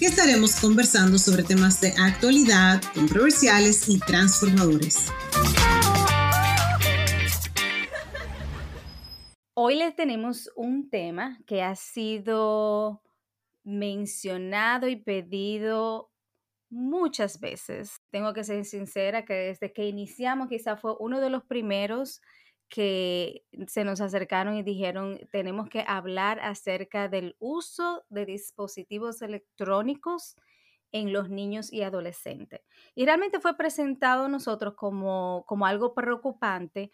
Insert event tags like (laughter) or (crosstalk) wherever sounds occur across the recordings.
que estaremos conversando sobre temas de actualidad, controversiales y transformadores. Hoy les tenemos un tema que ha sido mencionado y pedido muchas veces. Tengo que ser sincera que desde que iniciamos quizá fue uno de los primeros que se nos acercaron y dijeron, tenemos que hablar acerca del uso de dispositivos electrónicos en los niños y adolescentes. Y realmente fue presentado a nosotros como, como algo preocupante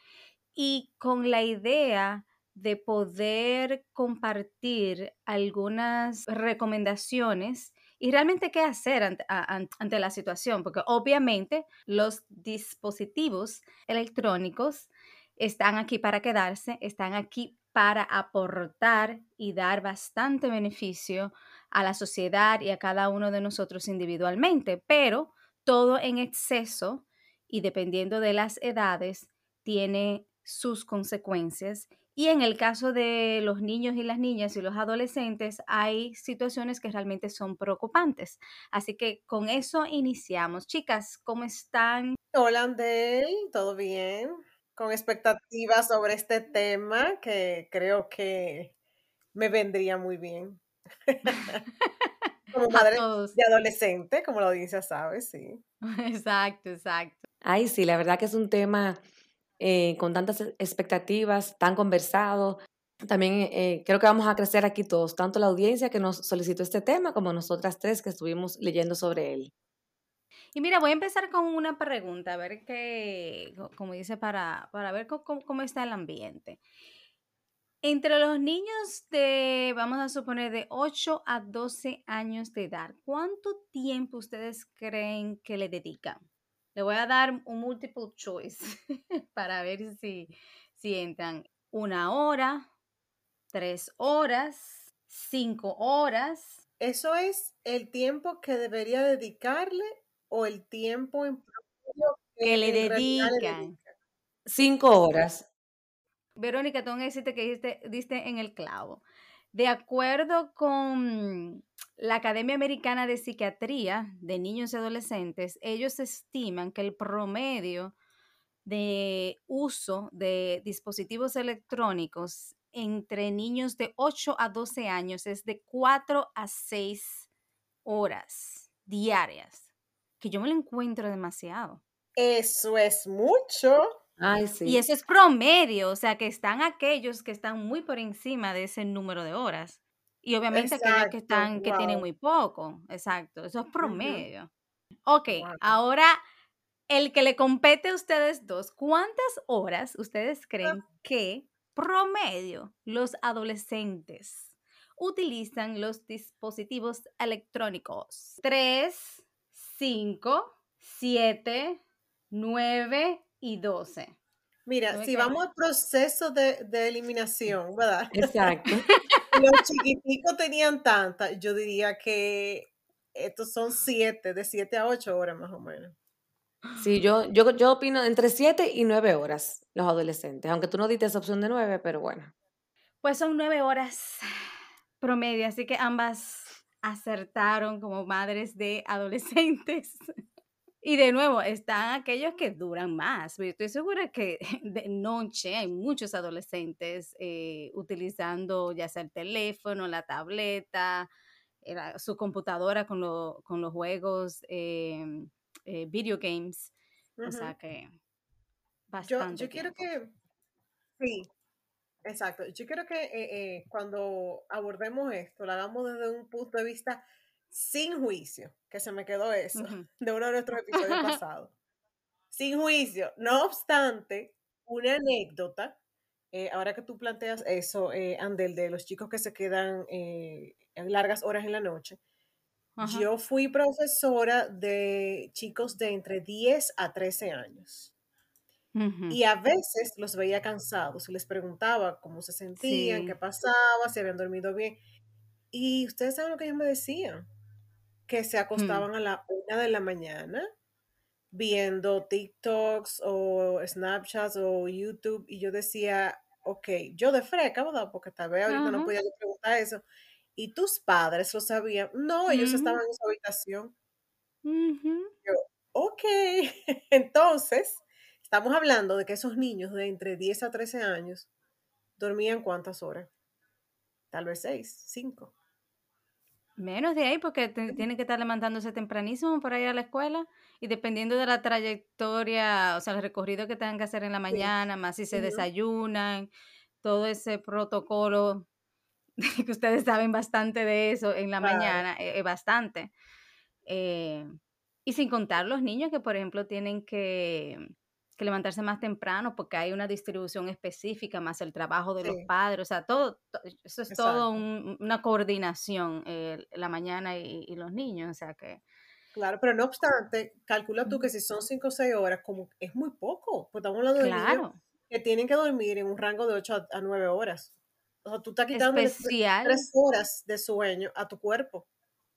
y con la idea de poder compartir algunas recomendaciones y realmente qué hacer ante, ante, la situación, porque obviamente los dispositivos electrónicos están aquí para quedarse, están aquí para aportar y dar bastante beneficio a la sociedad y a cada uno de nosotros individualmente, pero todo en exceso y dependiendo de las edades tiene sus consecuencias. Y en el caso de los niños y las niñas y los adolescentes, hay situaciones que realmente son preocupantes. Así que con eso iniciamos. Chicas, ¿cómo están? Hola, Andel, ¿todo bien? Con expectativas sobre este tema que creo que me vendría muy bien. (laughs) como madre de adolescente, como la audiencia sabe, sí. (laughs) Exacto, exacto. Ay, sí, la verdad que es un tema eh, con tantas expectativas, tan conversado. También eh, creo que vamos a crecer aquí todos, tanto la audiencia que nos solicitó este tema como nosotras tres que estuvimos leyendo sobre él. Y mira, voy a empezar con una pregunta, a ver qué, como dice, para, para ver cómo, está el ambiente. Entre los niños de, vamos a suponer, de 8 a 12 años de edad, ¿cuánto tiempo ustedes creen que le dedican? Le voy a dar un multiple choice (laughs) para ver si, si entran una hora, tres horas, cinco horas. Eso es el tiempo que debería dedicarle o el tiempo en que, le dedican. Cinco horas. Verónica, tengo que decirte que diste, diste en el clavo. De acuerdo con la Academia Americana de Psiquiatría de Niños y Adolescentes, ellos estiman que el promedio de uso de dispositivos electrónicos entre niños de 8 a 12 años es de 4 a 6 horas diarias que yo me lo encuentro demasiado. Eso es mucho. Ay, sí. Y eso es promedio, o sea que están aquellos que están muy por encima de ese número de horas. Y obviamente aquellos que están, que tienen muy poco. Exacto. Eso es promedio. Ok, ahora el que le compete a ustedes dos, ¿cuántas horas ustedes ah. creen que promedio los adolescentes utilizan los dispositivos electrónicos? Tres, 5, 7, 9 y 12. Mira, si vamos al proceso de, eliminación, ¿verdad? Exacto. (laughs) Los chiquiticos tenían tantas, yo diría que estos son 7, de 7 a 8 horas más o menos. Sí, yo, yo, yo opino entre 7 y 9 horas los adolescentes, aunque tú no diste esa opción de 9, pero bueno. Pues son 9 horas promedio, así que ambas acertaron como madres de adolescentes. Y de nuevo, están aquellos que duran más. Yo estoy segura que (laughs) de noche hay muchos adolescentes eh, utilizando ya sea el teléfono, la tableta, su computadora con, con los juegos, em, eh, video games. O sea que bastante. Yo, yo quiero que, sí, Exacto. Yo creo que eh, eh, cuando abordemos esto, lo hagamos desde un punto de vista sin juicio, que se me quedó eso, (laughs) de uno de nuestros episodios (laughs) pasados. Sin juicio. No obstante, una anécdota, eh, ahora que tú planteas eso, Andel, de los chicos que se quedan largas horas en la noche, yo fui profesora de chicos de entre 10 a 13 años. Y a veces los veía cansados y les preguntaba cómo se sentían, qué pasaba, si habían dormido bien. Y ustedes saben lo que ellos me decían, que se mm. acostaban a la una de la mañana viendo TikToks o Snapchats o YouTube y yo decía, ok, yo de freca, ¿verdad? Porque tal vez ahorita no podía preguntar eso. ¿Y tus padres lo sabían? No, ellos estaban en su habitación. Yo, ok, (laughs) entonces, estamos hablando de que esos niños de entre 10 a 13 años dormían cuántas horas? Tal vez 6, 5. Menos de ahí, porque tienen que estar levantándose tempranísimo para ir a la escuela y dependiendo de la trayectoria, o sea, el recorrido que tengan que hacer en la mañana, más si se desayunan, todo ese protocolo, (laughs) que ustedes saben bastante de eso en la mañana, es bastante. Eh, y sin contar los niños que, por ejemplo, tienen que que levantarse más temprano porque hay una distribución específica, más el trabajo de los padres, o sea, todo, eso es todo una coordinación, eh, la mañana y, los niños, o sea que... Claro, pero no obstante, calcula tú que si son 5 o 6 horas, como es muy poco, pues estamos hablando de niños que tienen que dormir en un rango de 8 a, 9 horas. O sea, tú estás quitando 3 horas de sueño a tu cuerpo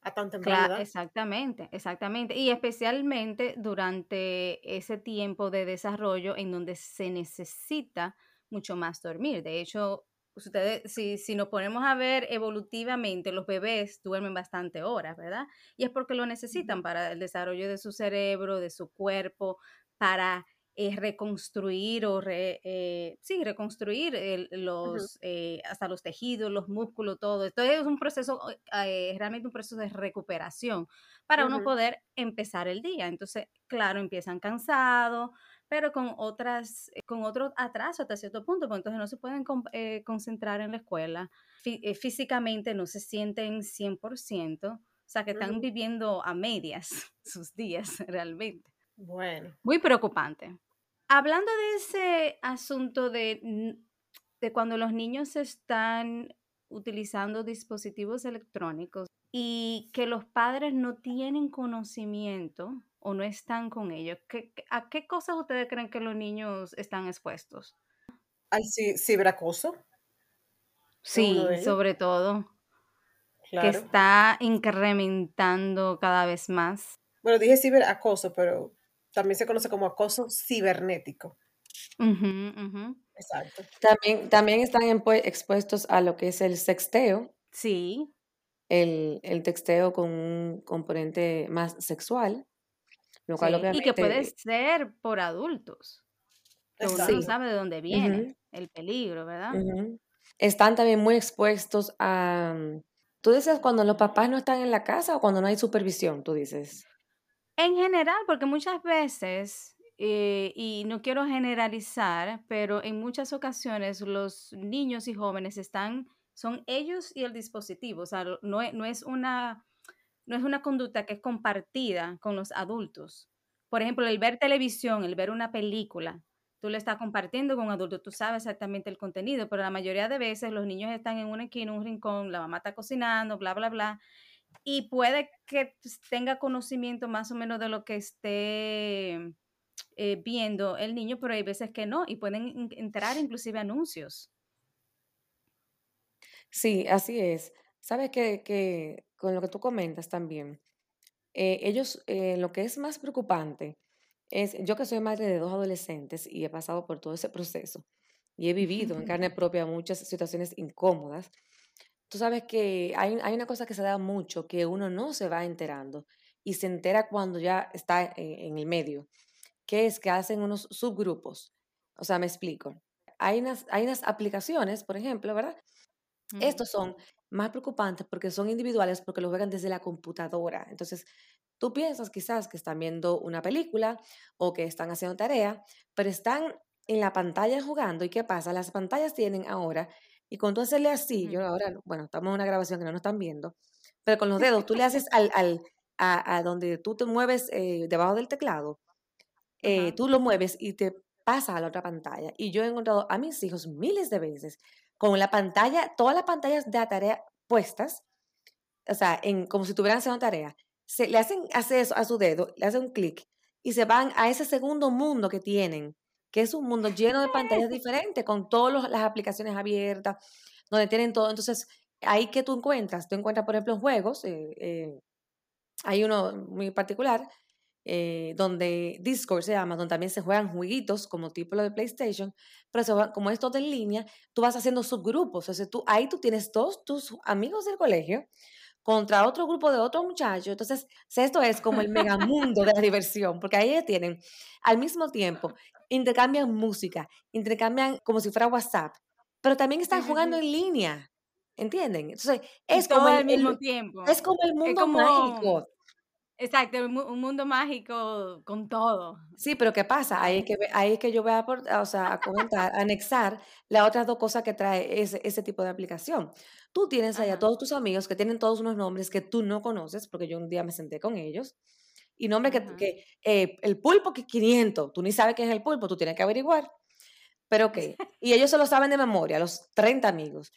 a tan temprana exactamente, exactamente. Y especialmente durante ese tiempo de desarrollo en donde se necesita mucho más dormir. De hecho, ustedes, si, si nos ponemos a ver evolutivamente, los bebés duermen bastante horas, ¿verdad? Y es porque lo necesitan para el desarrollo de su cerebro, de su cuerpo, para es reconstruir o eh, sí, reconstruir los, eh, hasta los tejidos, los músculos, todo. Esto es un proceso, eh, realmente un proceso de recuperación para uno poder empezar el día. Entonces, claro, empiezan cansados, pero con otras, con otro atraso hasta cierto punto, porque entonces no se pueden concentrar en la escuela. físicamente no se sienten 100%, o sea que están viviendo a medias (laughs) sus días realmente. Bueno. Muy preocupante. Hablando de ese asunto de, de cuando los niños están utilizando dispositivos electrónicos y que los padres no tienen conocimiento o no están con ellos, a qué cosas ustedes creen que los niños están expuestos? Al ciberacoso. Sí, sobre todo. Que está incrementando cada vez más. Bueno, dije ciberacoso, pero también se conoce como acoso cibernético. Exacto. También, también están expuestos a lo que es el sexteo. Sí. El, texteo con un componente más sexual. Lo cual Y que puede ser por adultos. uno no sabe de dónde viene el peligro, ¿verdad? Están también muy expuestos a... Tú dices cuando los papás no están en la casa o cuando no hay supervisión, tú dices. En general, porque muchas veces, eh, y no quiero generalizar, pero en muchas ocasiones los niños y jóvenes están, son ellos y el dispositivo, o sea, no, e, no, es una, no es una conducta que es compartida con los adultos. Por ejemplo, el ver televisión, el ver una película, tú le estás compartiendo con un adulto, tú sabes exactamente el contenido, pero la mayoría de veces los niños están en una esquina, un rincón, la mamá está cocinando, bla, bla, bla, y puede que pues, tenga conocimiento más o menos de lo que esté eh, viendo el niño, pero hay veces que no y pueden entrar inclusive anuncios. Sí, así es. Sabes que, con lo que tú comentas también, eh, ellos, eh, lo que es más preocupante es, yo que soy madre de dos adolescentes y he pasado por todo ese proceso y he vivido en (laughs) carne propia muchas situaciones incómodas, Tú sabes que hay, hay una cosa que se da mucho, que uno no se va enterando y se entera cuando ya está e, en, el medio, que es que hacen unos subgrupos. O sea, me explico. Hay unas, hay unas aplicaciones, por ejemplo, ¿verdad? Estos son más preocupantes porque son individuales, porque lo juegan desde la computadora. Entonces, tú piensas quizás que están viendo una película o que están haciendo tarea, pero están en la pantalla jugando. ¿Y qué pasa? Las pantallas tienen ahora y cuando tú hacerle así, yo ahora, bueno, estamos en una grabación que no nos están viendo, pero con los dedos tú le (laughs) haces al, al, a, donde tú te mueves eh, debajo del teclado, eh, tú lo mueves y te pasa a la otra pantalla. Y yo he encontrado a mis hijos miles de veces con la pantalla, todas las pantallas de la tarea puestas, o sea, en, como si tuvieran haciendo tarea. Se, le hacen hace eso a su dedo, le hacen un clic y se van a ese segundo mundo que tienen que es un mundo lleno de pantallas diferentes, con todas las aplicaciones abiertas, donde tienen todo. Entonces, ahí que tú encuentras, tú encuentras, por ejemplo, juegos, eh, eh, hay uno muy particular, eh, donde Discord se llama, donde también se juegan jueguitos como tipo lo de PlayStation, pero como es todo en línea, tú vas haciendo subgrupos. O sea, tú, ahí tú tienes todos tus amigos del colegio contra otro grupo de otros muchachos. Entonces, esto es como el megamundo de la diversión, porque ahí tienen al mismo tiempo, intercambian música, intercambian como si fuera WhatsApp, pero también están jugando en línea. ¿Entienden? Entonces, es como el, mismo tiempo. Es como el mundo mágico. Exacto, un mundo mágico con todo. Sí, pero ¿qué pasa? Ahí es que, ahí es que yo voy a, o sea, a comentar, a anexar las otras dos cosas que trae ese, ese tipo de aplicación. Tú tienes ahí a todos tus amigos que tienen todos unos nombres que tú no conoces, porque yo un día me senté con ellos, y nombre que, que eh, el pulpo que 500, tú ni sabes qué es el pulpo, tú tienes que averiguar. Pero ok, (laughs) y ellos se lo saben de memoria, los 30 amigos.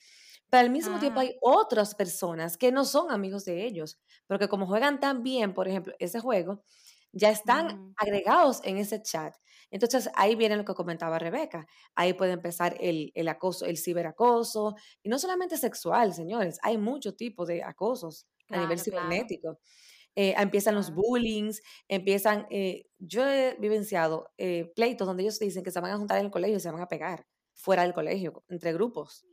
Pero al mismo tiempo ah. hay otras personas que no son amigos de ellos, porque como juegan tan bien, por ejemplo, ese juego, ya están mm. agregados en ese chat. Entonces ahí viene lo que comentaba Rebeca. Ahí puede empezar el, acoso, el ciberacoso, y no solamente sexual, señores, hay muchos tipos de acosos a nivel cibernético. Eh, empiezan los bullings, empiezan, eh, yo he vivenciado eh, pleitos donde ellos dicen que se van a juntar en el colegio y se van a pegar fuera del colegio, entre grupos.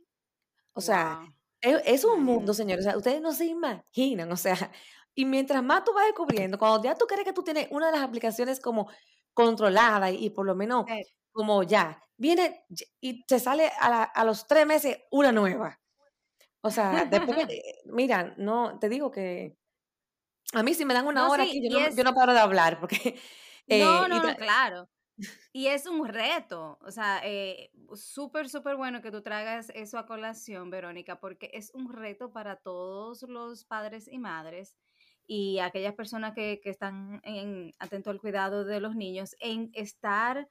O sea, e, es, un mundo, señores. O sea, ustedes no se imaginan. O sea, y mientras más tú vas descubriendo, cuando ya tú crees que tú tienes una de las aplicaciones como controlada y, por lo menos como ya, viene y te sale a, los tres meses una nueva. O sea, después (laughs) mira, no, te digo que a mí si me dan una hora aquí, yo no, yo no, paro de hablar porque... (laughs) Eh, no, no, no, claro. Y es un reto, o sea, eh, súper, súper bueno que tú traigas eso a colación, Verónica, porque es un reto para todos los padres y madres y aquellas personas que, que están en, atento al cuidado de los niños en estar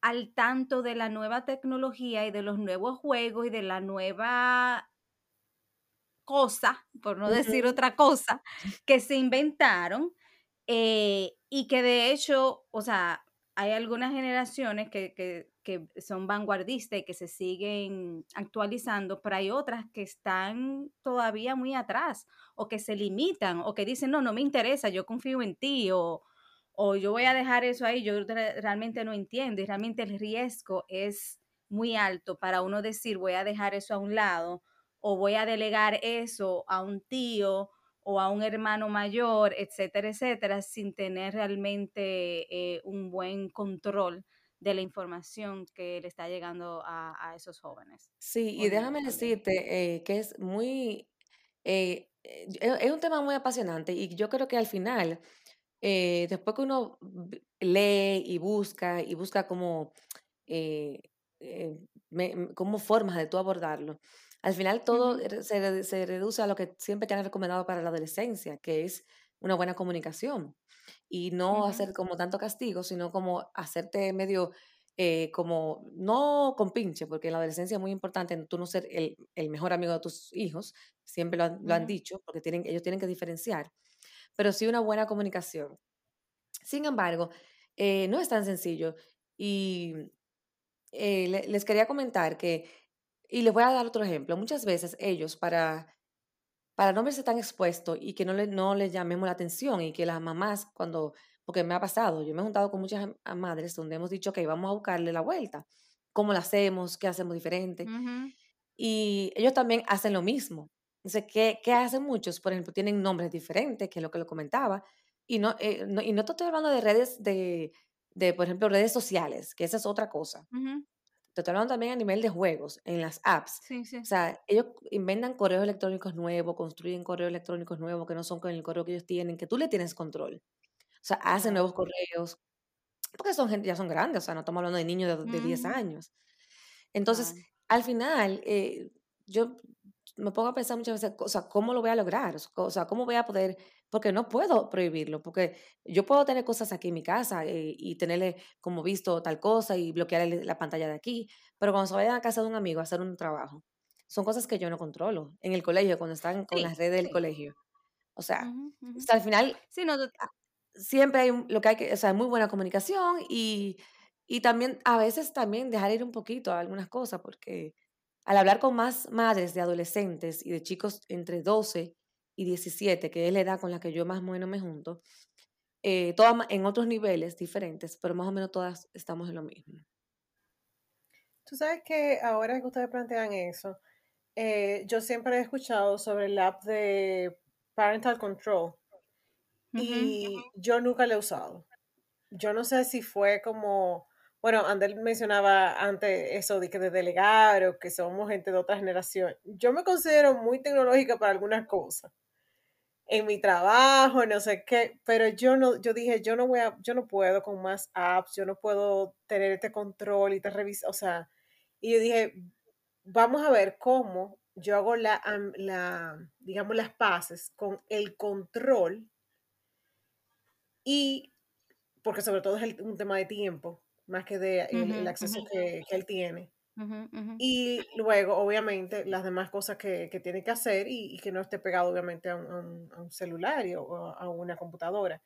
al tanto de la nueva tecnología y de los nuevos juegos y de la nueva cosa, por no decir otra cosa, que se inventaron eh, y que de hecho, o sea, hay algunas generaciones que, que, que, son vanguardistas y que se siguen actualizando, pero hay otras que están todavía muy atrás o que se limitan o que dicen, no, no me interesa, yo confío en ti o, o yo voy a dejar eso ahí, yo realmente no entiendo y realmente el riesgo es muy alto para uno decir, voy a dejar eso a un lado o voy a delegar eso a un tío o a un hermano mayor, etcétera, etcétera, sin tener realmente eh, un buen control de la información que le está llegando a, esos jóvenes. Sí, y déjame decirte eh, que es muy, eh, es un tema muy apasionante y yo creo que al final, después que uno lee y busca y busca como, como formas de tú abordarlo, al final todo se, se, reduce a lo que siempre te han recomendado para la adolescencia, que es una buena comunicación. Y no hacer como tanto castigo, sino como hacerte medio eh, como, no con pinche, porque en la adolescencia es muy importante tú no ser el, el mejor amigo de tus hijos, siempre lo han, lo han, dicho, porque tienen, ellos tienen que diferenciar, pero sí una buena comunicación. Sin embargo, eh, no es tan sencillo. Y eh, les quería comentar que y les voy a dar otro ejemplo. Muchas veces ellos, para, para no verse tan expuestos y que no les no le llamemos la atención y que las mamás, cuando, porque me ha pasado, yo me he juntado con muchas madres donde hemos dicho, que vamos a buscarle la vuelta. ¿Cómo lo hacemos? ¿Qué hacemos diferente? Y ellos también hacen lo mismo. Entonces, ¿qué, ¿qué, hacen muchos? Por ejemplo, tienen nombres diferentes, que es lo que lo comentaba. Y no, eh, no, y no estoy hablando de redes de, de, por ejemplo, redes sociales, que esa es otra cosa te estoy hablando también a nivel de juegos, en las apps. Sí, sí. O sea, ellos inventan correos electrónicos nuevos, construyen correos electrónicos nuevos que no son con el correo que ellos tienen, que tú le tienes control. O sea, hacen nuevos correos, porque son gente, ya son grandes, o sea, no estamos hablando de niños de, de 10 años. Entonces, al final, eh, yo me pongo a pensar muchas veces, o sea, ¿cómo lo voy a lograr? O sea, ¿cómo voy a poder porque no puedo prohibirlo, porque yo puedo tener cosas aquí en mi casa eh, y tenerle como visto tal cosa y bloquearle la pantalla de aquí, pero cuando se vayan a casa de un amigo a hacer un trabajo, son cosas que yo no controlo. En el colegio, cuando están con las redes del colegio. O sea, al final sí, no, siempre hay lo que hay que, o sea, muy buena comunicación y, Y también, a veces también dejar ir un poquito a algunas cosas, porque al hablar con más madres de adolescentes y de chicos entre 12 y 17, que es la edad con la que yo más o menos me junto, eh, todas en otros niveles diferentes, pero más o menos todas estamos en lo mismo. Tú sabes que ahora que ustedes plantean eso, eh, yo siempre he escuchado sobre el app de Parental Control y yo nunca lo he usado. Yo no sé si fue como, bueno, Andel mencionaba antes eso de que de delegar o que somos gente de otra generación. Yo me considero muy tecnológica para algunas cosas en mi trabajo, no sé qué, pero yo no, yo dije, yo no voy a, yo no puedo con más apps, yo no puedo tener este control y te revisa, o sea, y yo dije, vamos a ver cómo yo hago la, la digamos, las paces con el control y, porque sobre todo es un tema de tiempo, más que de el, acceso que, que él tiene. Y luego, obviamente, las demás cosas que, que tiene que hacer y, que no esté pegado, obviamente, a un, a un, celular o a una computadora.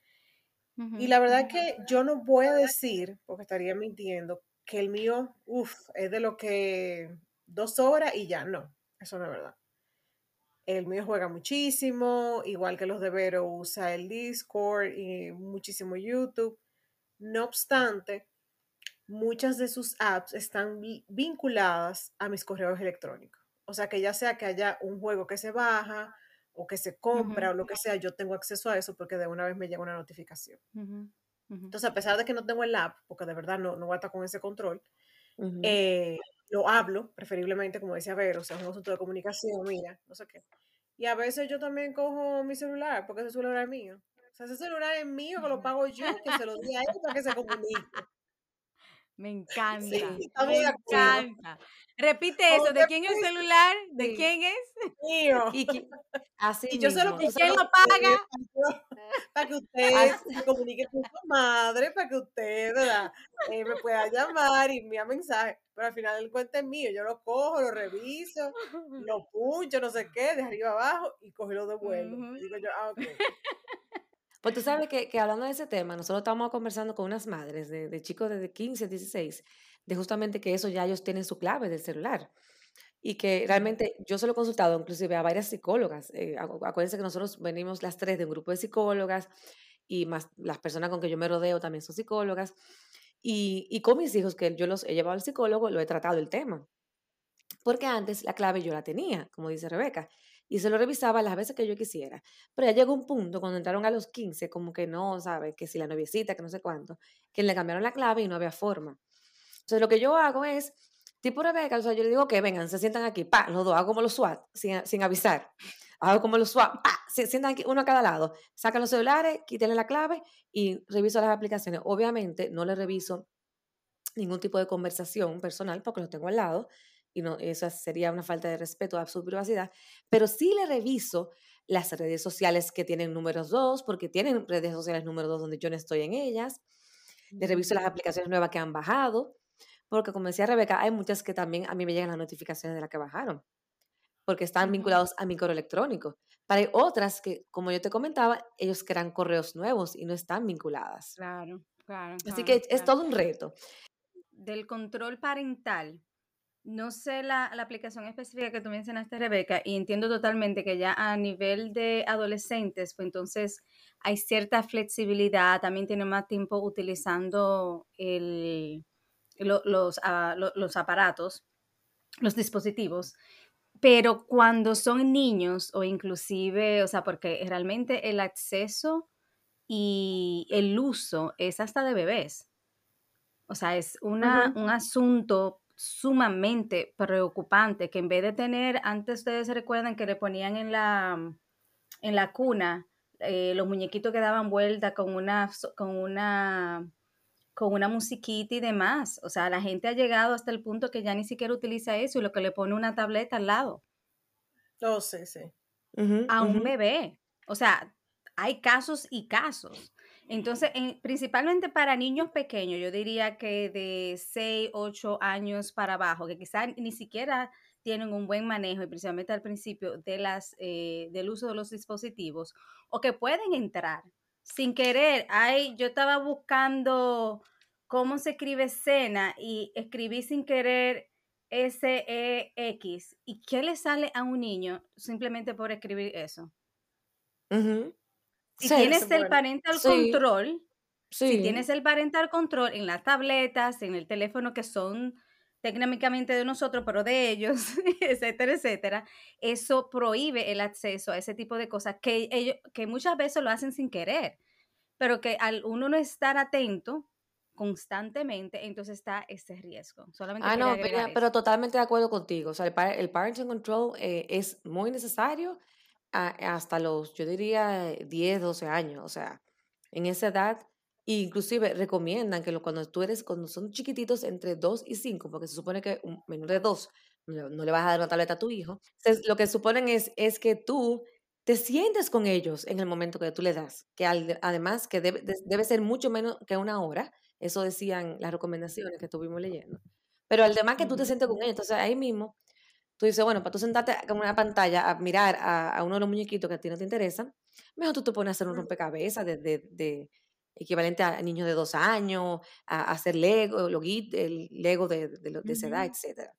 Y la verdad que yo no voy a decir, porque estaría mintiendo, que el mío, uff, es de lo que dos horas y ya, no, eso no es verdad. El mío juega muchísimo, igual que los de Vero usa el Discord y muchísimo YouTube. No obstante, muchas de sus apps están vinculadas a mis correos electrónicos. O sea que ya sea que haya un juego que se baja o que se compra o lo que sea, yo tengo acceso a eso porque de una vez me llega una notificación. Entonces, a pesar de que no tengo el app, porque de verdad no, no voy a estar con ese control, eh, lo hablo, preferiblemente, como decía Vero, o sea, es un asunto de comunicación, mira, no sé qué. Y a veces yo también cojo mi celular, porque ese celular es mío. O sea, ese celular es mío, que lo pago yo, que se lo di a él para que se comunique. Me (laughs) encanta. me encanta. Repite eso, ¿de quién es el celular? ¿De quién es? Mío. (laughs) Y, así y yo se lo ¿Y quién lo paga? (laughs) Para que usted se comunique con su madre, para que usted eh, me pueda llamar y enviar mensaje. Pero al final el cuento es mío. Yo lo cojo, lo reviso, lo puncho, no sé qué, de arriba abajo y cojo lo devuelvo. Uh Digo yo, ah, ok. Pues tú sabes que, que, hablando de ese tema, nosotros estamos conversando con unas madres de, de, chicos de 15, 16, de justamente que eso ya ellos tienen su clave del celular. Y que realmente yo se lo he consultado inclusive a varias psicólogas. Eh, acuérdense que nosotros venimos las tres de un grupo de psicólogas y más las personas con que yo me rodeo también son psicólogas. Y, y con mis hijos, que yo los he llevado al psicólogo, lo he tratado el tema. Porque antes la clave yo la tenía, como dice Rebeca y se lo revisaba las veces que yo quisiera. Pero ya llegó un punto cuando entraron a los 15, como que no, ¿sabes? Que si la noviecita, que no sé cuánto, que le cambiaron la clave y no había forma. Entonces lo que yo hago es, tipo Rebeca, o sea, yo le digo que vengan, se sientan aquí, pa, los dos, hago como los SWAT, sin, sin avisar. Hago como los SWAT, pa, se sientan aquí, uno a cada lado. Sacan los celulares, quítenle la clave y reviso las aplicaciones. Obviamente no le reviso ningún tipo de conversación personal porque lo tengo al lado y no, eso sería una falta de respeto a su privacidad, pero sí le reviso las redes sociales que tienen números dos, porque tienen redes sociales número dos donde yo no estoy en ellas, le reviso las aplicaciones nuevas que han bajado, porque como decía Rebeca, hay muchas que también a mí me llegan las notificaciones de las que bajaron, porque están vinculados a mi correo electrónico. Pero hay otras que, como yo te comentaba, ellos crean correos nuevos y no están vinculadas. Claro, claro. Así que es todo un reto. Del control parental, no sé la, aplicación específica que tú mencionaste, Rebeca, y entiendo totalmente que ya a nivel de adolescentes, pues entonces hay cierta flexibilidad, también tienen más tiempo utilizando el, los, ah, los aparatos, los dispositivos, pero cuando son niños o inclusive, o sea, porque realmente el acceso y el uso es hasta de bebés. O sea, es una, un asunto sumamente preocupante, que en vez de tener, antes ustedes se recuerdan que le ponían en la, en la cuna eh, los muñequitos que daban vuelta con una, con una con una musiquita y demás. O sea, la gente ha llegado hasta el punto que ya ni siquiera utiliza eso y lo que le pone una tableta al lado. Oh, sí, sí. a un bebé. O sea, hay casos y casos. Entonces, principalmente para niños pequeños, yo diría que de 6, 8 años para abajo, que quizás ni siquiera tienen un buen manejo, y principalmente al principio, de las, eh, del uso de los dispositivos, o que pueden entrar sin querer. Ay, yo estaba buscando cómo se escribe cena y escribí sin querer S-E-X. ¿Y qué le sale a un niño simplemente por escribir eso? Si tienes el parental control, si tienes el parental control en las tabletas, en el teléfono que son técnicamente de nosotros, pero de ellos, (laughs) etcétera, etcétera, eso prohíbe el acceso a ese tipo de cosas que ellos, que muchas veces lo hacen sin querer, pero que al uno no estar atento constantemente, entonces está ese riesgo. Solamente ah, no, pero, totalmente de acuerdo contigo. O sea, el, el parenting control eh, es muy necesario hasta los, yo diría, 10, 12 años. O sea, en esa edad inclusive recomiendan que cuando tú eres, cuando son chiquititos, entre 2 y 5, porque se supone que un menor de 2 no, le vas a dar una tableta a tu hijo, lo que suponen es, es que tú te sientes con ellos en el momento que tú le das, que además que debe, debe ser mucho menos que una hora, eso decían las recomendaciones que estuvimos leyendo, pero además que tú te sientes con ellos, entonces ahí mismo tú dices, bueno, para tú sentarte con una pantalla a mirar a, uno de los muñequitos que a ti no te interesan, mejor tú te pones a hacer un rompecabezas de, de equivalente a niños de dos años, a, hacer Lego, el Lego de, de, esa edad, etc.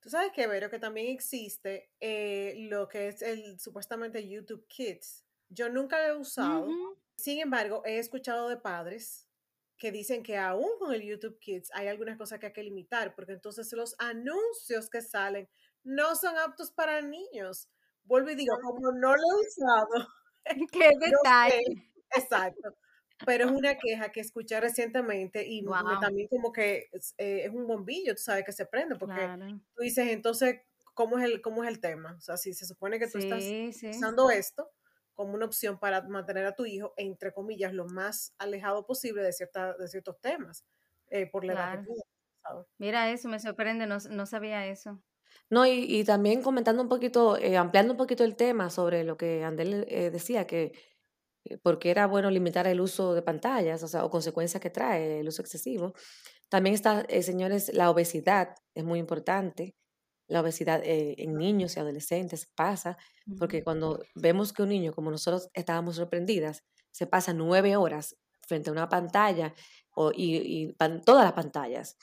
Tú sabes que, Vero, que también existe eh, lo que es el supuestamente YouTube Kids. Yo nunca lo he usado. Sin embargo, he escuchado de padres que dicen que aún con el YouTube Kids hay algunas cosas que hay que limitar, porque entonces los anuncios que salen no son aptos para niños. Vuelvo y digo, como no lo he usado. (laughs) (laughs) Qué detalle. Exacto pero es una queja que escuché recientemente y también como que eh, es, un bombillo, tú sabes, que se prende, porque tú dices, entonces, ¿cómo es, el, ¿cómo es el tema? O sea, si se supone que tú estás usando esto como una opción para mantener a tu hijo, entre comillas, lo más alejado posible de, cierta, de ciertos temas, eh, por la edad que Mira eso, me sorprende, no, no sabía eso. No, y, y, también comentando un poquito, eh, ampliando un poquito el tema sobre lo que Andel decía, que eh, porque era bueno limitar el uso de pantallas, o sea, o consecuencias que trae el uso excesivo. También está, eh, señores, la obesidad es muy importante. La obesidad eh, en niños y adolescentes pasa, porque cuando vemos que un niño, como nosotros estábamos sorprendidas, se pasa nueve horas frente a una pantalla o, y, todas las pantallas.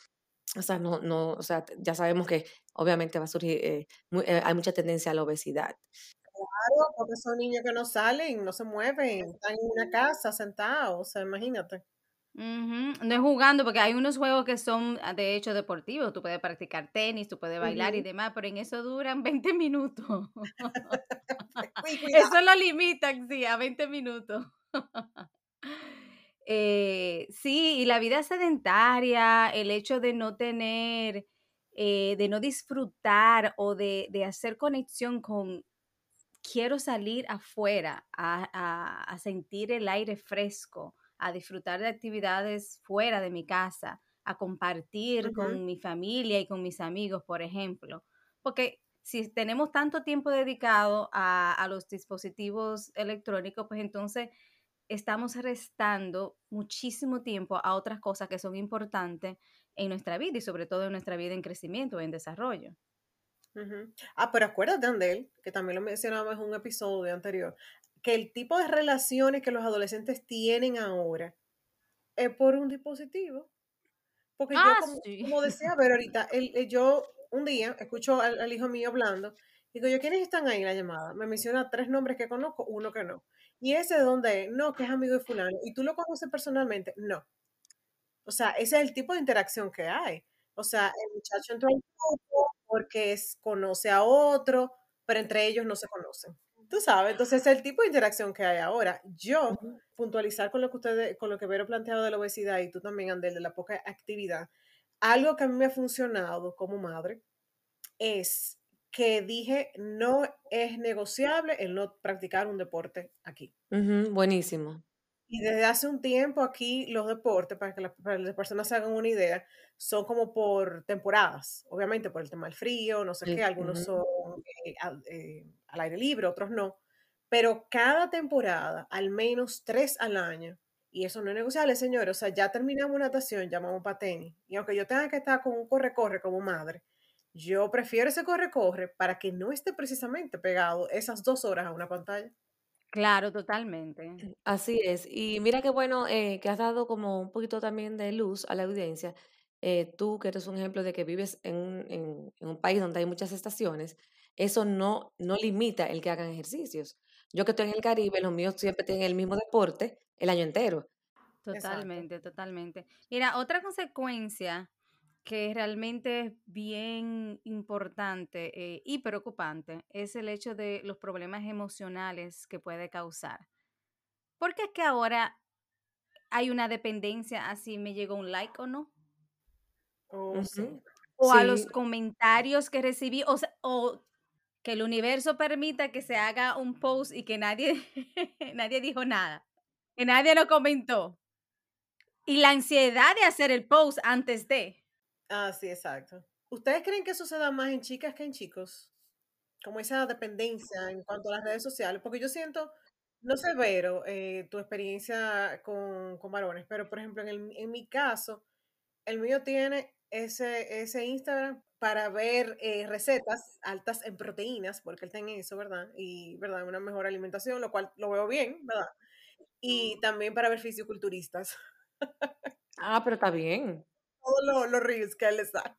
O sea, no, no, o sea, ya sabemos que obviamente va a surgir, hay mucha tendencia a la obesidad. Claro, porque son niños que no salen, no se mueven, están en una casa sentados, o sea, imagínate. No es jugando, porque hay unos juegos que son ah, de hecho deportivos. Tú puedes practicar tenis, tú puedes bailar y demás, pero en eso duran (laughs) 20 minutos. (laughs) eso lo limitan, sí, a 20 minutos. (laughs) Eh, sí, y la vida sedentaria, el hecho de no tener, eh, de no disfrutar o de, de hacer conexión con quiero salir afuera a, sentir el aire fresco, a disfrutar de actividades fuera de mi casa, a compartir con mi familia y con mis amigos, por ejemplo. Porque si tenemos tanto tiempo dedicado a, a los dispositivos electrónicos, pues entonces estamos restando muchísimo tiempo a otras cosas que son importantes en nuestra vida y sobre todo en nuestra vida en crecimiento, en desarrollo. Ah, pero acuérdate, Andel, que también lo mencionamos en un episodio anterior, que el tipo de relaciones que los adolescentes tienen ahora es por un dispositivo. Porque yo, ah, como, decía, ver ahorita, el, yo un día escucho al, hijo mío hablando, digo yo, ¿quiénes están ahí en la llamada? Me menciona tres nombres que conozco, uno que no. ¿Y ese de dónde es? No, que es amigo de fulano. ¿Y tú lo conoces personalmente? No. O sea, ese es el tipo de interacción que hay. O sea, el muchacho entró al grupo, porque es, conoce a otro, pero entre ellos no se conocen. Tú sabes, entonces es el tipo de interacción que hay ahora. Yo, puntualizar con lo que ustedes, con lo que Vero planteado de la obesidad y tú también, Andel, de la poca actividad, algo que a mí me ha funcionado como madre es que dije no es negociable el no practicar un deporte aquí. buenísimo. Y desde hace un tiempo aquí los deportes, para que las, personas se hagan una idea, son como por temporadas. Obviamente por el tema del frío, no sé qué, algunos son eh, eh, al, aire libre, otros no. Pero cada temporada, al menos tres al año, y eso no es negociable, señores. O sea, ya terminamos natación, llamamos para tenis. Y aunque yo tenga que estar con un corre-corre como madre, yo prefiero ese corre-corre para que no esté precisamente pegado esas dos horas a una pantalla. Claro, totalmente. Así es. Y mira qué bueno eh, que has dado como un poquito también de luz a la audiencia. Eh, tú, que eres un ejemplo de que vives en un, en, un país donde hay muchas estaciones, eso no, no limita el que hagan ejercicios. Yo que estoy en el Caribe, los míos siempre tienen el mismo deporte el año entero. Totalmente, totalmente. Mira, otra consecuencia que realmente es bien importante eh, y preocupante es el hecho de los problemas emocionales que puede causar. Porque es que ahora hay una dependencia a si me llegó un like o no. Oh, o a los comentarios que recibí, o, o que el universo permita que se haga un post y que nadie, (laughs) nadie dijo nada, que nadie lo comentó. Y la ansiedad de hacer el post antes de. Ah, sí, exacto. ¿Ustedes creen que eso se da más en chicas que en chicos? Como esa dependencia en cuanto a las redes sociales, porque yo siento, no sé, Vero, eh, tu experiencia con, con, varones, pero por ejemplo, en, el, en mi caso, el mío tiene ese, ese Instagram para ver eh, recetas altas en proteínas, porque él tiene eso, ¿verdad? Y, ¿verdad? Una mejor alimentación, lo cual lo veo bien, ¿verdad? Y también para ver fisioculturistas. ah, pero está bien todos los, reels que él le sale.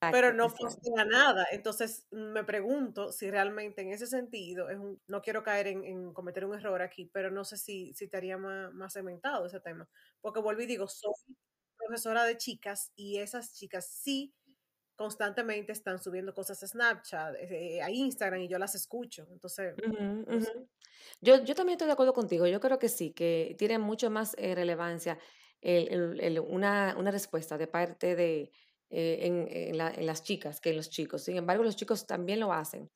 pero no funciona nada. Entonces me pregunto si realmente en ese sentido, es un, no quiero caer en, cometer un error aquí, pero no sé si, si estaría más, más cementado ese tema. Porque vuelvo y digo, soy profesora de chicas y esas chicas sí constantemente están subiendo cosas a Snapchat, eh, a Instagram y yo las escucho. Entonces, Yo, yo también estoy de acuerdo contigo. Yo creo que sí, que tiene mucho más eh, relevancia una, una, respuesta de parte de eh, en, las chicas que en los chicos. Sin embargo, los chicos también lo hacen,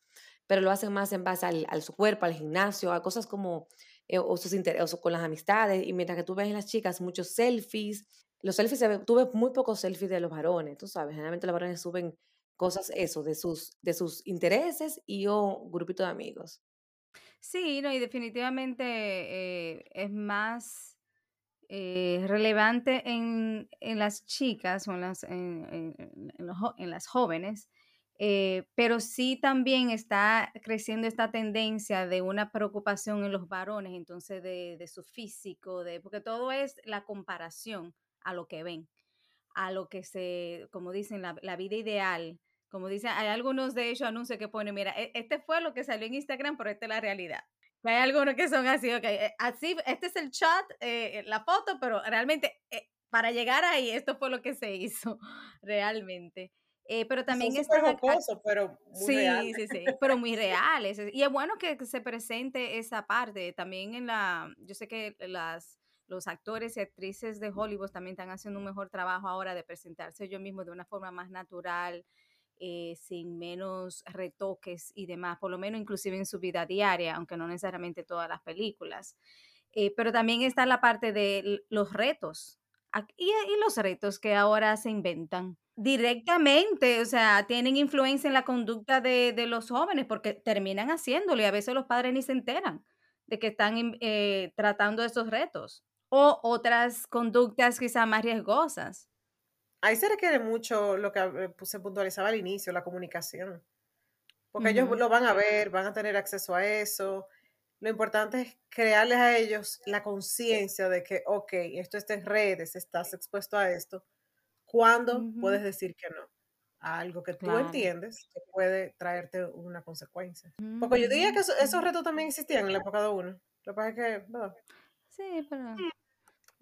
pero lo hacen más en base al, su cuerpo, al gimnasio, a cosas como eh, o sus intereses, con las amistades. Y mientras que tú ves en las chicas muchos selfies, los selfies, tú ves muy pocos selfies de los varones, tú sabes, generalmente los varones suben cosas, eso, de sus, de sus intereses y un grupito de amigos. Sí, no, y definitivamente eh, es más eh, relevante en, las chicas o en las, en, las jóvenes, eh, pero sí también está creciendo esta tendencia de una preocupación en los varones, entonces de, su físico, de, porque todo es la comparación a lo que ven, a lo que se, como dicen, la, la vida ideal. Como dicen, hay algunos de ellos anuncios que ponen, mira, e, este fue lo que salió en Instagram, pero esta es la realidad. Hay algunos que son así, ok, eh, así, este es el chat, eh, la foto, pero realmente eh, para llegar ahí, esto fue lo que se hizo (laughs) realmente. pero también es jocoso, pero muy sí, real. Sí, sí, pero muy reales. Y es bueno que se presente esa parte. También en la, yo sé que las, los actores y actrices de Hollywood también están haciendo un mejor trabajo ahora de presentarse ellos mismos de una forma más natural, eh, sin menos retoques y demás, por lo menos inclusive en su vida diaria, aunque no necesariamente todas las películas. Eh, pero también está la parte de los retos y, los retos que ahora se inventan directamente, o sea, tienen influencia en la conducta de, los jóvenes porque terminan haciéndolo y a veces los padres ni se enteran de que están eh, tratando esos retos o otras conductas quizá más riesgosas. Ahí se requiere mucho lo que eh, se puntualizaba al inicio, la comunicación. Porque ellos lo van a ver, van a tener acceso a eso. Lo importante es crearles a ellos la conciencia de que, ok, esto está en redes, estás expuesto a esto. ¿Cuándo puedes decir que no? A algo que tú entiendes que puede traerte una consecuencia. Porque yo diría que esos retos también existían en la época de uno. Lo que pasa es que, Sí, pero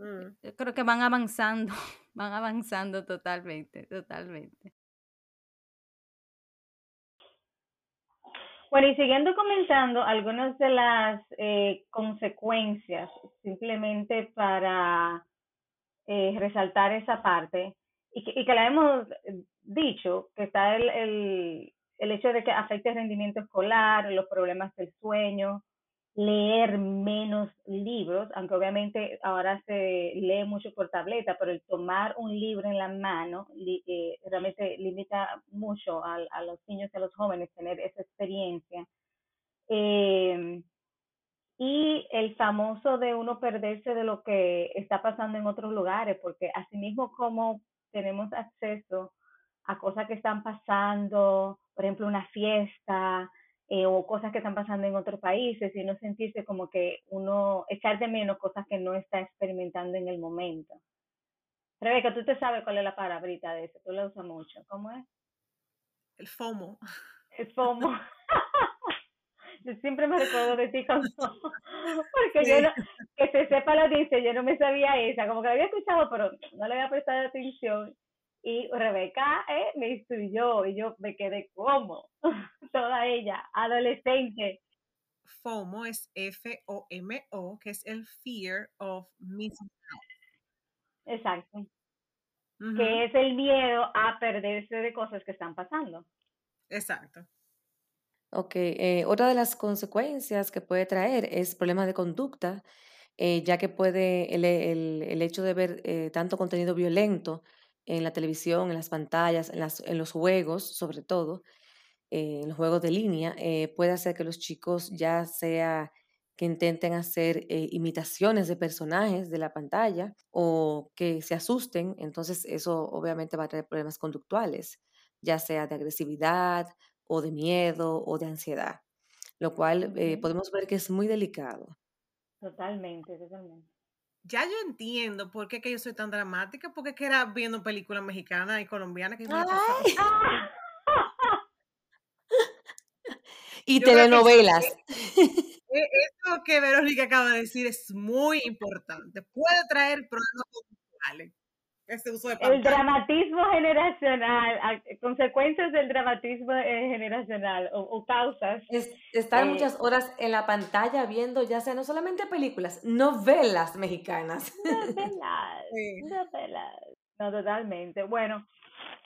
Mm. Yo creo que van avanzando, van avanzando totalmente, totalmente. Bueno, y siguiendo comentando algunas de las eh, consecuencias, simplemente para eh, resaltar esa parte, y que, y que la hemos dicho, que está el, el, el hecho de que afecte el rendimiento escolar, los problemas del sueño, leer menos libros, aunque obviamente ahora se lee mucho por tableta, pero el tomar un libro en la mano eh, realmente limita mucho a, los niños y a los jóvenes tener esa experiencia. Eh, y el famoso de uno perderse de lo que está pasando en otros lugares, porque asimismo como tenemos acceso a cosas que están pasando, por ejemplo, una fiesta, eh, o cosas que están pasando en otros países y no sentirse como que uno echar de menos cosas que no está experimentando en el momento. Rebeca, tú te sabes cuál es la palabrita de eso, tú la usas mucho. ¿Cómo es? El FOMO. El FOMO. (laughs) yo siempre me recuerdo de ti cuando, (laughs) porque yo no, que se sepa la audiencia, yo no me sabía esa, como que la había escuchado, pero no le había prestado atención. Y Rebeca eh, me instruyó y yo me quedé como (laughs) toda ella, adolescente. FOMO es F-O-M-O, que es el fear of missing out. Exacto. Que es el miedo a perderse de cosas que están pasando. Exacto. Ok, eh, otra de las consecuencias que puede traer es problemas de conducta, eh, ya que puede el, el, hecho de ver eh, tanto contenido violento en la televisión, en las pantallas, en, las, en los juegos, sobre todo, en los juegos de línea, puede hacer que los chicos ya sea que intenten hacer imitaciones de personajes de la pantalla o que se asusten, entonces eso obviamente va a traer problemas conductuales, ya sea de agresividad o de miedo o de ansiedad, lo cual eh, podemos ver que es muy delicado. Totalmente, totalmente. Ya yo entiendo por qué que yo soy tan dramática, porque que era viendo películas mexicanas y colombianas que (laughs) y telenovelas. E, eso que Verónica acaba de decir es muy importante. Puede traer problemas conductuales el dramatismo generacional, consecuencias del dramatismo eh, generacional o, causas. estar eh, muchas horas en la pantalla viendo ya sea no solamente películas, novelas mexicanas. (laughs) Novelas, novelas. No, totalmente. Bueno,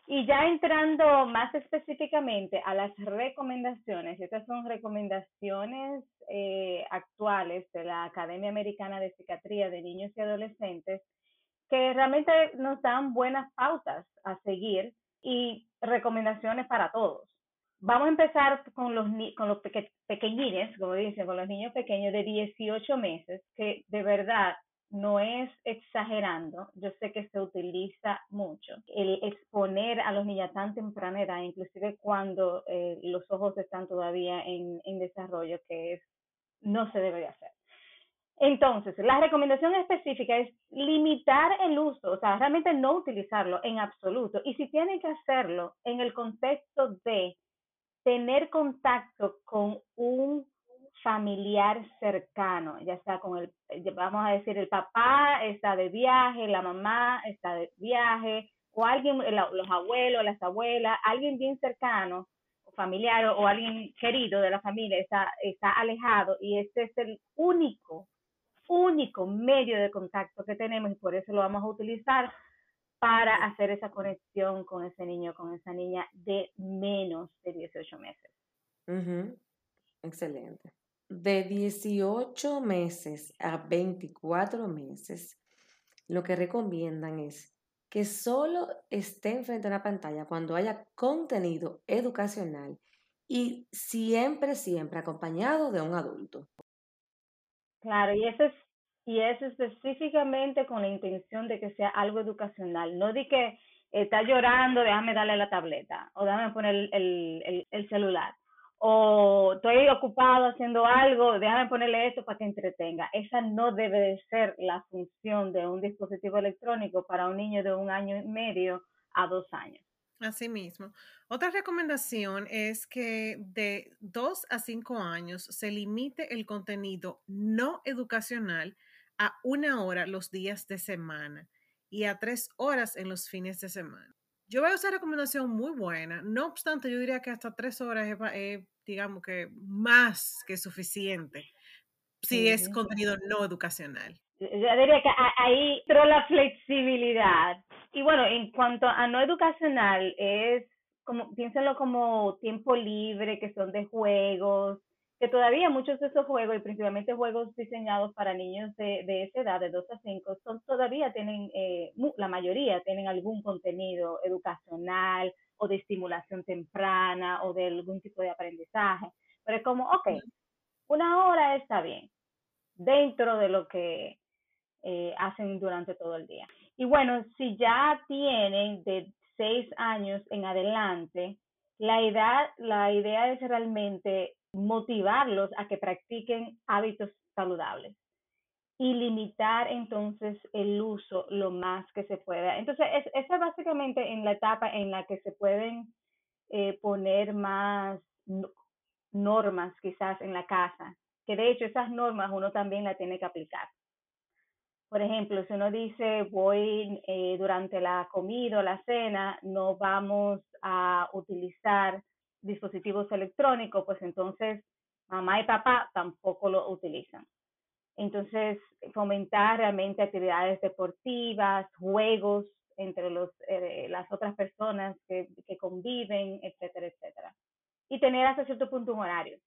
y ya entrando más específicamente a las recomendaciones, estas son recomendaciones eh, actuales de la Academia Americana de Psiquiatría de Niños y Adolescentes que realmente nos dan buenas pautas a seguir y recomendaciones para todos. Vamos a empezar con los, con los pequeñines, como dicen, con los niños pequeños de 18 meses, que de verdad no es exagerando, yo sé que se utiliza mucho, el exponer a los niños tan temprana edad, inclusive cuando eh, los ojos están todavía en, en desarrollo, que es, no se debe de hacer. Entonces, la recomendación específica es limitar el uso, o sea, realmente no utilizarlo en absoluto. Y si tienen que hacerlo en el contexto de tener contacto con un familiar cercano, ya sea con el, vamos a decir, el papá está de viaje, la mamá está de viaje, o alguien, los abuelos, las abuelas, alguien bien cercano, familiar o, alguien querido de la familia está, está alejado y este es el único único medio de contacto que tenemos y por eso lo vamos a utilizar para hacer esa conexión con ese niño, con esa niña de menos de 18 meses. Excelente. De 18 meses a 24 meses, lo que recomiendan es que solo esté frente a una pantalla cuando haya contenido educacional y siempre, siempre acompañado de un adulto. Claro, y eso es y eso específicamente con la intención de que sea algo educacional, no de que está llorando, déjame darle la tableta o déjame poner el, el, celular o estoy ocupado haciendo algo, déjame ponerle esto para que entretenga. Esa no debe de ser la función de un dispositivo electrónico para un niño de un año y medio a dos años. Así mismo. Otra recomendación es que de 2 a 5 años se limite el contenido no educacional a una hora los días de semana y a tres horas en los fines de semana. Yo veo esa recomendación muy buena. No obstante, yo diría que hasta tres horas es, digamos que más que suficiente si es contenido no educacional. Yo diría que ahí entró la flexibilidad. Y bueno, en cuanto a no educacional, es como, piénsenlo como tiempo libre, que son de juegos, que todavía muchos de esos juegos, y principalmente juegos diseñados para niños de, de esa edad, de 2 a 5, son, todavía tienen, eh, la mayoría tienen algún contenido educacional o de estimulación temprana o de algún tipo de aprendizaje. Pero es como, ok, una hora está bien, dentro de lo que eh, hacen durante todo el día. Y bueno, si ya tienen de 6 años en adelante, la edad, la idea es realmente motivarlos a que practiquen hábitos saludables y limitar entonces el uso lo más que se pueda. Entonces, es, esa es básicamente en la etapa en la que se pueden eh, poner más normas quizás en la casa, que de hecho esas normas uno también las tiene que aplicar. Por ejemplo, si uno dice voy eh, durante la comida o la cena, no vamos a utilizar dispositivos electrónicos, pues entonces mamá y papá tampoco lo utilizan. Entonces, fomentar realmente actividades deportivas, juegos entre los, eh, las otras personas que, que, conviven, etcétera, etcétera. Y tener hasta cierto punto un horario.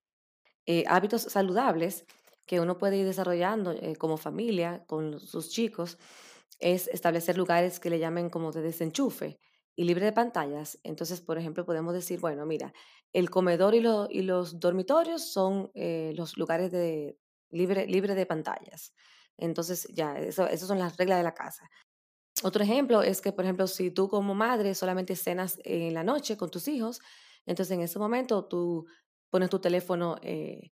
Eh, hábitos saludables que uno puede ir desarrollando eh, como familia con sus chicos es establecer lugares que le llamen como de desenchufe y libre de pantallas. Entonces, por ejemplo, podemos decir, bueno, mira, el comedor y, y los dormitorios son los lugares de, libre, libre de pantallas. Entonces, ya, eso, esas son las reglas de la casa. Otro ejemplo es que, por ejemplo, si tú como madre solamente cenas en la noche con tus hijos, entonces en ese momento tú pones tu teléfono eh,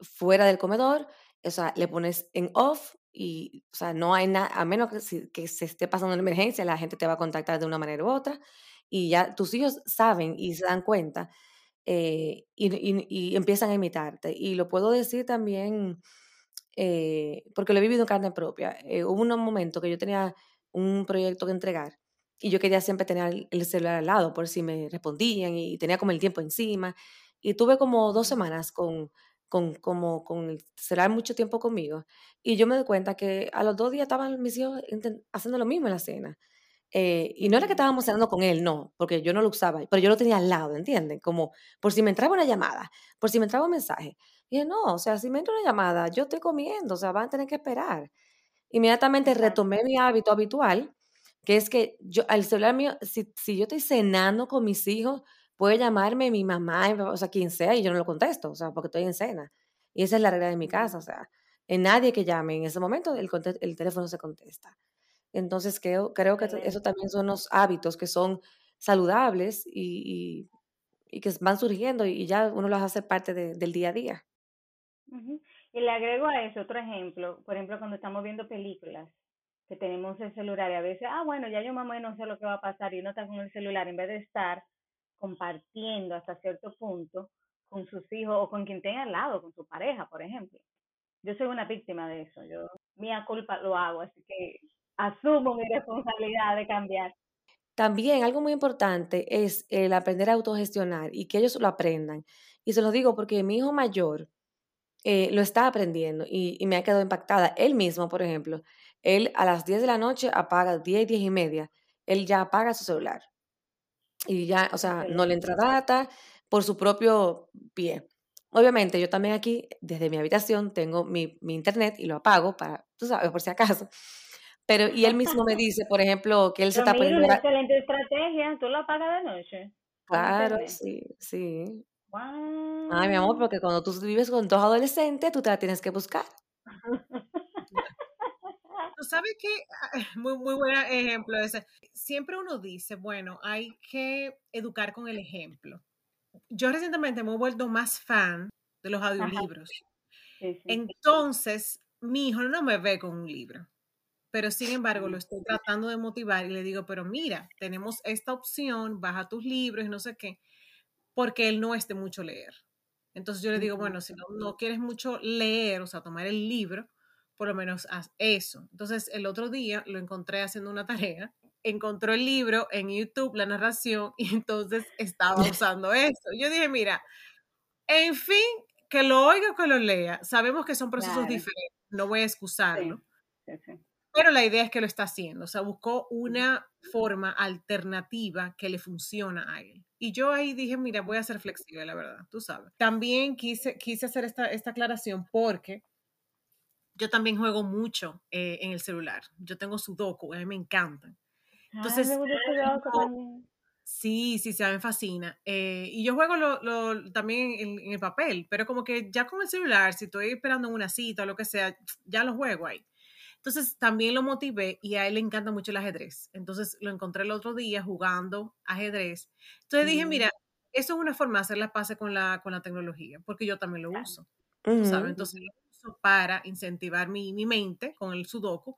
fuera del comedor, o sea, le pones en off y, o sea, no hay nada, a menos que, que se esté pasando una emergencia, la gente te va a contactar de una manera u otra y ya tus hijos saben y se dan cuenta eh, y, empiezan a imitarte. Y lo puedo decir también eh, porque lo he vivido en carne propia. Eh, hubo un momento que yo tenía un proyecto que entregar y yo quería siempre tener el celular al lado por si me respondían y tenía como el tiempo encima. Y tuve como dos semanas con, con, como, con celular mucho tiempo conmigo. Y yo me doy cuenta que a los dos días estaban mis hijos haciendo lo mismo en la cena. Eh, y no era que estábamos cenando con él, no, porque yo no lo usaba, pero yo lo tenía al lado, ¿entienden? Como por si me entraba una llamada, por si me entraba un mensaje. Y dije, no, o sea, si me entra una llamada, yo estoy comiendo, o sea, van a tener que esperar. Inmediatamente retomé mi hábito habitual, que es que yo, al celular mío, si, si yo estoy cenando con mis hijos, puede llamarme mi mamá, o sea, quien sea, y yo no lo contesto, o sea, porque estoy en cena. Y esa es la regla de mi casa, o sea, en nadie que llame en ese momento, el, el teléfono se contesta. Entonces creo, creo que eso también son los hábitos que son saludables y, y, que van surgiendo y ya uno los hace parte del día a día. Y le agrego a eso otro ejemplo, por ejemplo, cuando estamos viendo películas, que tenemos el celular y a veces, ah, bueno, ya yo mamá no sé lo que va a pasar y uno está con el celular en vez de estar compartiendo hasta cierto punto con sus hijos o con quien tenga al lado, con su pareja, por ejemplo. Yo soy una víctima de eso, yo, mía culpa lo hago, así que asumo mi responsabilidad de cambiar. También algo muy importante es el aprender a autogestionar y que ellos lo aprendan. Y se lo digo porque mi hijo mayor eh, lo está aprendiendo y, me ha quedado impactada. Él mismo, por ejemplo, él a las 10 de la noche apaga, 10, 10 y media, él ya apaga su celular. Y ya, o sea, no le entra data por su propio pie. Obviamente, yo también aquí, desde mi habitación, tengo mi, mi internet y lo apago para, tú sabes, por si acaso. Pero, y él mismo me dice, por ejemplo, que él se está poniendo... una excelente estrategia, tú lo apagas de noche. Claro, sí, sí. Ay, mi amor, porque cuando tú vives con dos adolescentes, tú te la tienes que buscar. Tú sabes que, muy, muy buen ejemplo ese. Siempre uno dice, bueno, hay que educar con el ejemplo. Yo recientemente me he vuelto más fan de los audiolibros. Entonces, mi hijo no me ve con un libro pero sin embargo lo estoy tratando de motivar y le digo, pero mira, tenemos esta opción, baja tus libros y no sé qué, porque él no es de mucho leer. Entonces yo le digo, bueno, si no, no quieres mucho leer, o sea, tomar el libro, por lo menos haz eso. Entonces el otro día lo encontré haciendo una tarea, encontró el libro en YouTube, la narración, (laughs) y entonces estaba (laughs) usando eso. Yo dije, mira, en fin, que lo oiga o que lo lea, sabemos que son procesos diferentes, no voy a excusarlo. Sí, sí, pero la idea es que lo está haciendo, o sea, buscó una forma alternativa que le funciona a él. Y yo ahí dije, mira, voy a ser flexible, la verdad, tú sabes. También quise, quise hacer esta, esta aclaración porque yo también juego mucho eh, en el celular. Yo tengo Sudoku, a mí me encantan. Entonces, Sí, sí, sí, a mí me fascina. Eh, y yo juego lo, lo, también en, en, el papel, pero como que ya con el celular, si estoy esperando una cita o lo que sea, ya lo juego ahí. Entonces también lo motivé y a él le encanta mucho el ajedrez. Entonces lo encontré el otro día jugando ajedrez. Entonces dije, mira, eso es una forma de hacer la paz con la, con la tecnología, porque yo también lo uso. Entonces lo uso para incentivar mi, mi, mente con el sudoku,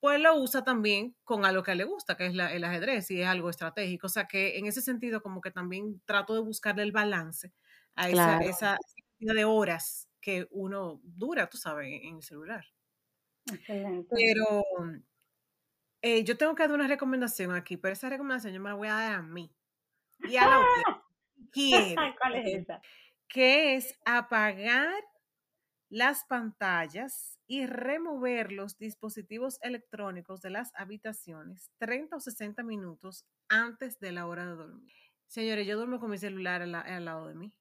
pues lo usa también con algo que le gusta, que es el ajedrez y es algo estratégico. O sea que en ese sentido como que también trato de buscarle el balance a esa, esa, cantidad de horas que uno dura, tú sabes, en el celular. Pero eh, yo tengo que dar una recomendación aquí, pero esa recomendación yo me la voy a dar a mí y a la (laughs) audiencia. ¿Cuál es esa? Que es apagar las pantallas y remover los dispositivos electrónicos de las habitaciones 30 o 60 minutos antes de la hora de dormir. Señores, yo duermo con mi celular al, lado de mí.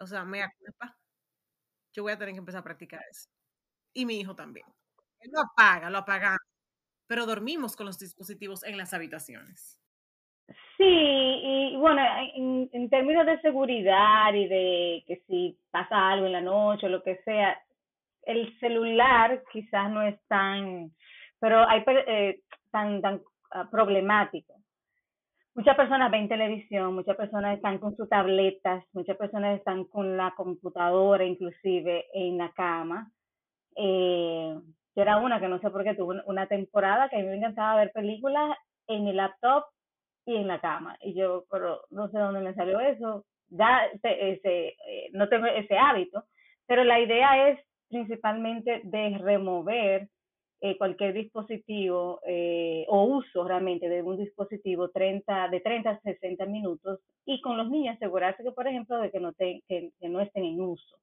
O sea, me acuerda. Yo voy a tener que empezar a practicar eso. Y mi hijo también. Él lo apaga, lo apagamos. Pero dormimos con los dispositivos en las habitaciones. Sí, y bueno, en, términos de seguridad y de que si pasa algo en la noche o lo que sea, el celular quizás no es tan, pero hay eh, tan, tan ah, problemático. Muchas personas ven televisión, muchas personas están con sus tabletas, muchas personas están con la computadora inclusive en la cama. Eh, yo era una que no sé por qué tuve una temporada que a mí me encantaba ver películas en mi laptop y en la cama. Y yo, pero no sé dónde me salió eso. Ya ese, eh, no tengo ese hábito, pero la idea es principalmente de remover eh, cualquier dispositivo eh, o uso realmente de un dispositivo 30, de 30 a 60 minutos y con los niños asegurarse que, por ejemplo, de que no, te, que, no estén en uso.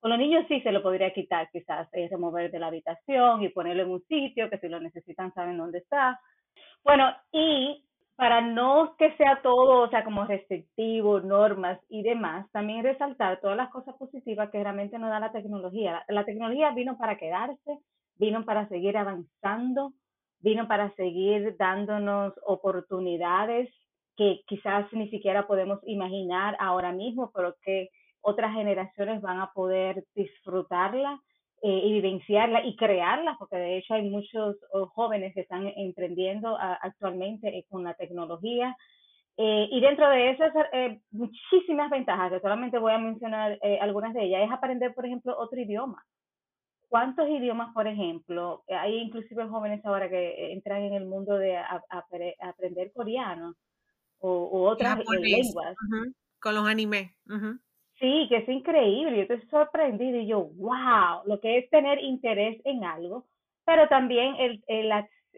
Con los niños sí se lo podría quitar, quizás es remover de la habitación y ponerlo en un sitio que si lo necesitan saben dónde está. Bueno, y para no que sea todo, o sea, como restrictivo, normas y demás, también resaltar todas las cosas positivas que realmente nos da la tecnología. La, tecnología vino para quedarse, vino para seguir avanzando, vino para seguir dándonos oportunidades que quizás ni siquiera podemos imaginar ahora mismo, pero que otras generaciones van a poder disfrutarla eh, y vivenciarla y crearla, porque de hecho hay muchos oh, jóvenes que están emprendiendo actualmente eh, con la tecnología. Eh, y dentro de esas muchísimas ventajas, que solamente voy a mencionar algunas de ellas, es aprender, por ejemplo, otro idioma. ¿Cuántos idiomas, por ejemplo? Hay inclusive jóvenes ahora que entran en el mundo de aprender coreano o, otras lenguas. Con los animes. Sí, que es increíble. Yo estoy sorprendida y yo, wow, lo que es tener interés en algo, pero también el, el,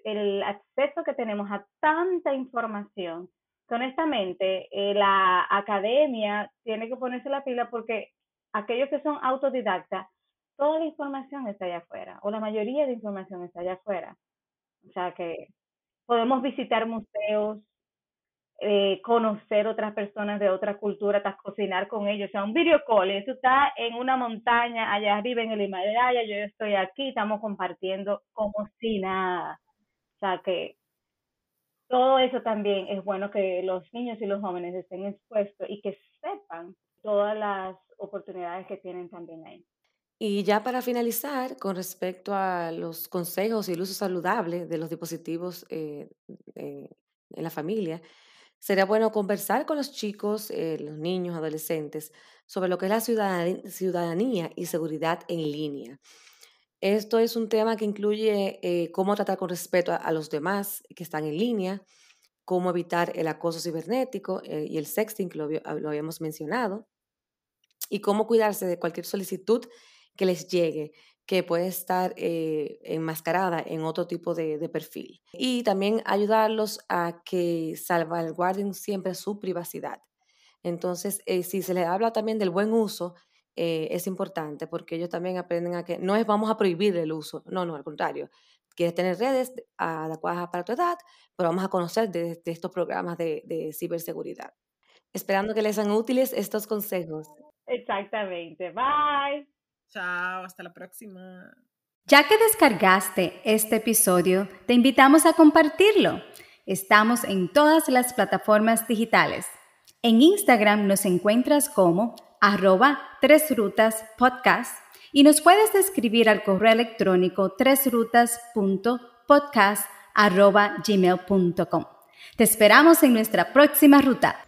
el acceso que tenemos a tanta información. Que honestamente, eh, la academia tiene que ponerse la pila porque aquellos que son autodidactas, toda la información está allá afuera, o la mayoría de información está allá afuera. O sea que podemos visitar museos, eh, conocer otras personas de otra cultura, estás cocinar con ellos, o sea, un video call, eso está en una montaña allá arriba en el Himalaya, yo estoy aquí, estamos compartiendo como si nada. O sea que todo eso también es bueno que los niños y los jóvenes estén expuestos y que sepan todas las oportunidades que tienen también ahí. Y ya para finalizar, con respecto a los consejos y el uso saludable de los dispositivos eh, en la familia, Sería bueno conversar con los chicos, eh, los niños, adolescentes, sobre lo que es la ciudadanía y seguridad en línea. Esto es un tema que incluye eh, cómo tratar con respeto a, los demás que están en línea, cómo evitar el acoso cibernético eh, y el sexting, lo habíamos mencionado, y cómo cuidarse de cualquier solicitud que les llegue, que puede estar eh, enmascarada en otro tipo de, perfil. Y también ayudarlos a que salvaguarden siempre su privacidad. Entonces, eh, si se les habla también del buen uso, eh, es importante porque ellos también aprenden a que no es vamos a prohibir el uso, no, no, al contrario. Quieres tener redes adecuadas para tu edad, pero vamos a conocer de, estos programas de, de ciberseguridad. Esperando que les sean útiles estos consejos. Exactamente. Bye. Chao, hasta la próxima. Ya que descargaste este episodio, te invitamos a compartirlo. Estamos en todas las plataformas digitales. En Instagram nos encuentras como arroba tres rutas podcast y nos puedes escribir al correo electrónico tresrutas.podcast arroba gmail.com. Te esperamos en nuestra próxima ruta.